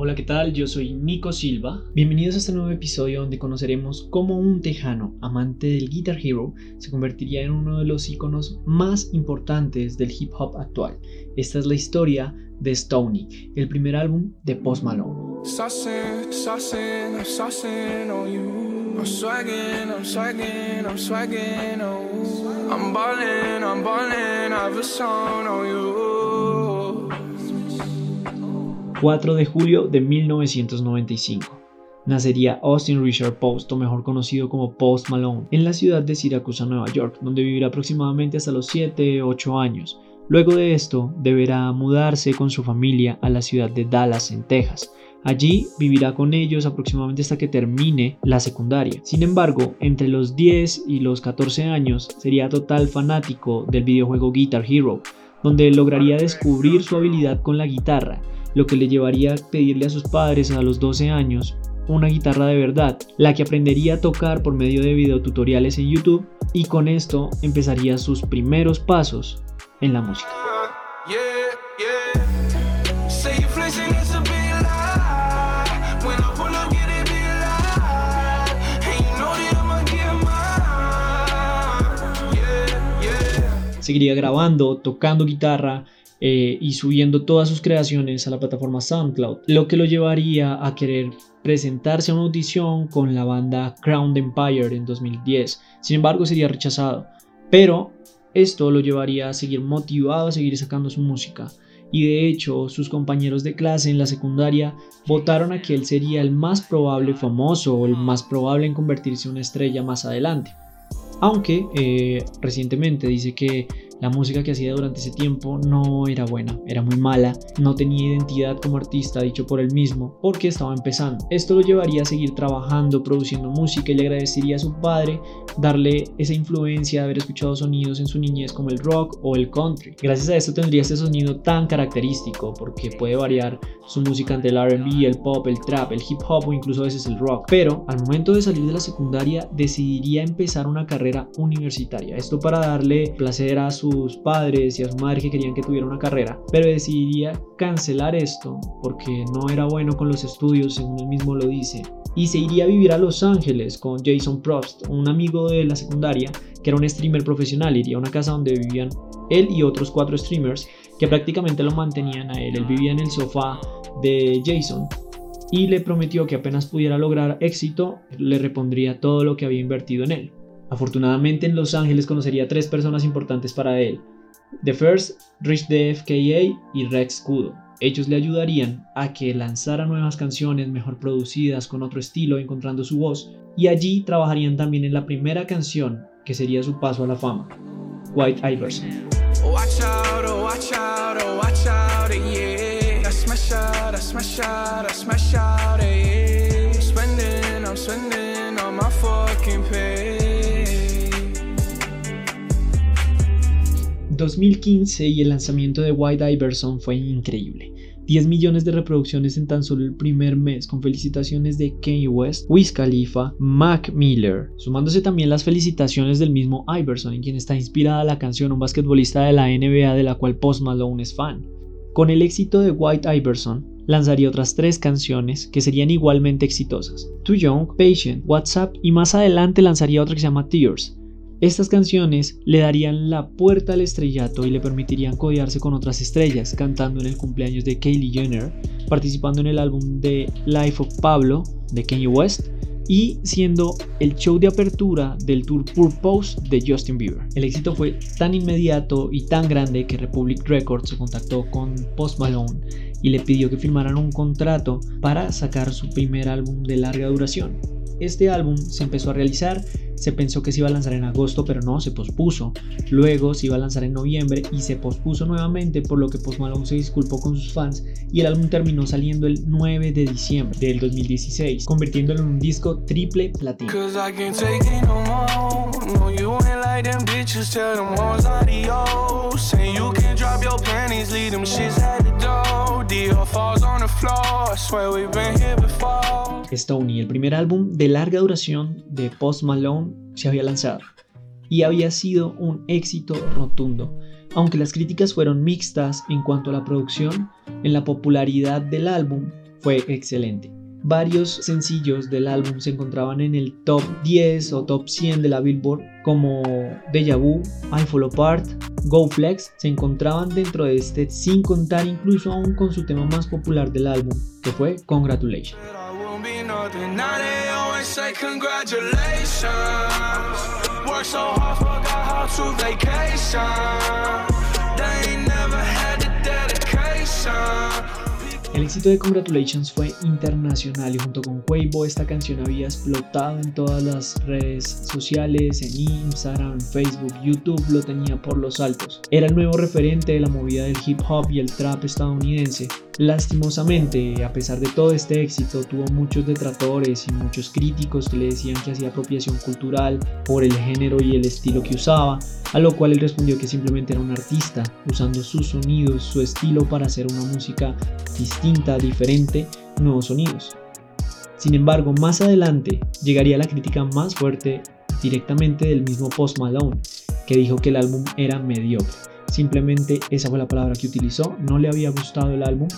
Hola, ¿qué tal? Yo soy Nico Silva. Bienvenidos a este nuevo episodio donde conoceremos cómo un tejano, amante del Guitar Hero, se convertiría en uno de los iconos más importantes del hip hop actual. Esta es la historia de Stoney, el primer álbum de Post Malone. I'm ballin', I'm ballin', I've a song on you. 4 de julio de 1995. Nacería Austin Richard Post, o mejor conocido como Post Malone, en la ciudad de Siracusa, Nueva York, donde vivirá aproximadamente hasta los 7-8 años. Luego de esto, deberá mudarse con su familia a la ciudad de Dallas, en Texas, Allí vivirá con ellos aproximadamente hasta que termine la secundaria. Sin embargo, entre los 10 y los 14 años sería total fanático del videojuego Guitar Hero, donde lograría descubrir su habilidad con la guitarra, lo que le llevaría a pedirle a sus padres a los 12 años una guitarra de verdad, la que aprendería a tocar por medio de videotutoriales en YouTube y con esto empezaría sus primeros pasos en la música. seguiría grabando, tocando guitarra eh, y subiendo todas sus creaciones a la plataforma SoundCloud, lo que lo llevaría a querer presentarse a una audición con la banda Crown Empire en 2010. Sin embargo, sería rechazado, pero esto lo llevaría a seguir motivado a seguir sacando su música. Y de hecho, sus compañeros de clase en la secundaria votaron a que él sería el más probable famoso o el más probable en convertirse en una estrella más adelante. Aunque eh, recientemente dice que la música que hacía durante ese tiempo no era buena, era muy mala, no tenía identidad como artista, dicho por él mismo, porque estaba empezando. Esto lo llevaría a seguir trabajando, produciendo música y le agradecería a su padre darle esa influencia de haber escuchado sonidos en su niñez como el rock o el country. Gracias a esto tendría este sonido tan característico porque puede variar su música entre el RB, el pop, el trap, el hip hop o incluso a veces el rock. Pero al momento de salir de la secundaria decidiría empezar una carrera universitaria. Esto para darle placer a su sus padres y a su madre que querían que tuviera una carrera, pero decidiría cancelar esto porque no era bueno con los estudios, según él mismo lo dice, y se iría a vivir a Los Ángeles con Jason Prost, un amigo de la secundaria que era un streamer profesional, iría a una casa donde vivían él y otros cuatro streamers que prácticamente lo mantenían a él, él vivía en el sofá de Jason y le prometió que apenas pudiera lograr éxito, le repondría todo lo que había invertido en él. Afortunadamente en Los Ángeles conocería a tres personas importantes para él. The First, Rich Def KA y Rex Kudo. Ellos le ayudarían a que lanzara nuevas canciones mejor producidas con otro estilo, encontrando su voz, y allí trabajarían también en la primera canción que sería su paso a la fama, White Iverson. 2015 y el lanzamiento de White Iverson fue increíble. 10 millones de reproducciones en tan solo el primer mes, con felicitaciones de Kanye West, Wiz Khalifa, Mac Miller, sumándose también las felicitaciones del mismo Iverson, en quien está inspirada la canción, un basquetbolista de la NBA de la cual Post Malone es fan. Con el éxito de White Iverson, lanzaría otras tres canciones que serían igualmente exitosas: Too Young, Patient, WhatsApp y más adelante lanzaría otra que se llama Tears, estas canciones le darían la puerta al estrellato y le permitirían codearse con otras estrellas, cantando en el cumpleaños de Kylie Jenner, participando en el álbum de Life of Pablo de Kanye West y siendo el show de apertura del tour Purpose de Justin Bieber. El éxito fue tan inmediato y tan grande que Republic Records se contactó con Post Malone y le pidió que firmaran un contrato para sacar su primer álbum de larga duración. Este álbum se empezó a realizar se pensó que se iba a lanzar en agosto, pero no, se pospuso. Luego se iba a lanzar en noviembre y se pospuso nuevamente, por lo que Post Malone se disculpó con sus fans y el álbum terminó saliendo el 9 de diciembre del 2016, convirtiéndolo en un disco triple platino. Stony, el primer álbum de larga duración de Post Malone, se había lanzado y había sido un éxito rotundo. Aunque las críticas fueron mixtas en cuanto a la producción, en la popularidad del álbum fue excelente. Varios sencillos del álbum se encontraban en el top 10 o top 100 de la Billboard, como Deja Vu, I Fall Apart, Go Flex, se encontraban dentro de este sin contar incluso aún con su tema más popular del álbum, que fue Congratulations. El éxito de Congratulations fue internacional y junto con Weibo esta canción había explotado en todas las redes sociales, en Instagram, Facebook, YouTube, lo tenía por los altos. Era el nuevo referente de la movida del hip hop y el trap estadounidense. Lastimosamente, a pesar de todo este éxito, tuvo muchos detractores y muchos críticos que le decían que hacía apropiación cultural por el género y el estilo que usaba, a lo cual él respondió que simplemente era un artista, usando sus sonidos, su estilo para hacer una música distinta, diferente, nuevos sonidos. Sin embargo, más adelante llegaría la crítica más fuerte directamente del mismo Post Malone, que dijo que el álbum era mediocre. Simplemente esa fue la palabra que utilizó, no le había gustado el álbum,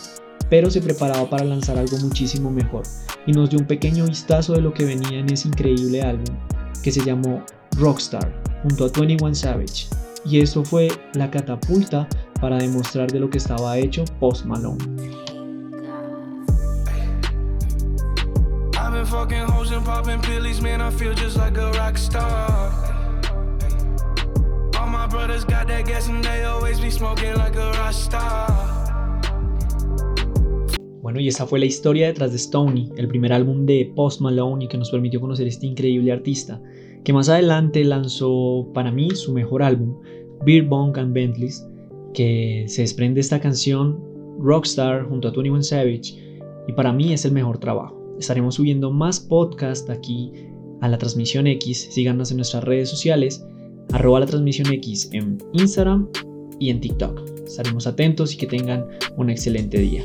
pero se preparaba para lanzar algo muchísimo mejor y nos dio un pequeño vistazo de lo que venía en ese increíble álbum que se llamó Rockstar junto a 21 Savage. Y eso fue la catapulta para demostrar de lo que estaba hecho Post Malone. Bueno, y esa fue la historia detrás de Stony, el primer álbum de Post Malone y que nos permitió conocer este increíble artista que más adelante lanzó para mí su mejor álbum, Beer Bong and Bentleys, que se desprende esta canción Rockstar junto a 21 Savage y para mí es el mejor trabajo. Estaremos subiendo más podcast aquí a la transmisión X, síganos en nuestras redes sociales, arroba la transmisión X en Instagram y en TikTok. Estaremos atentos y que tengan un excelente día.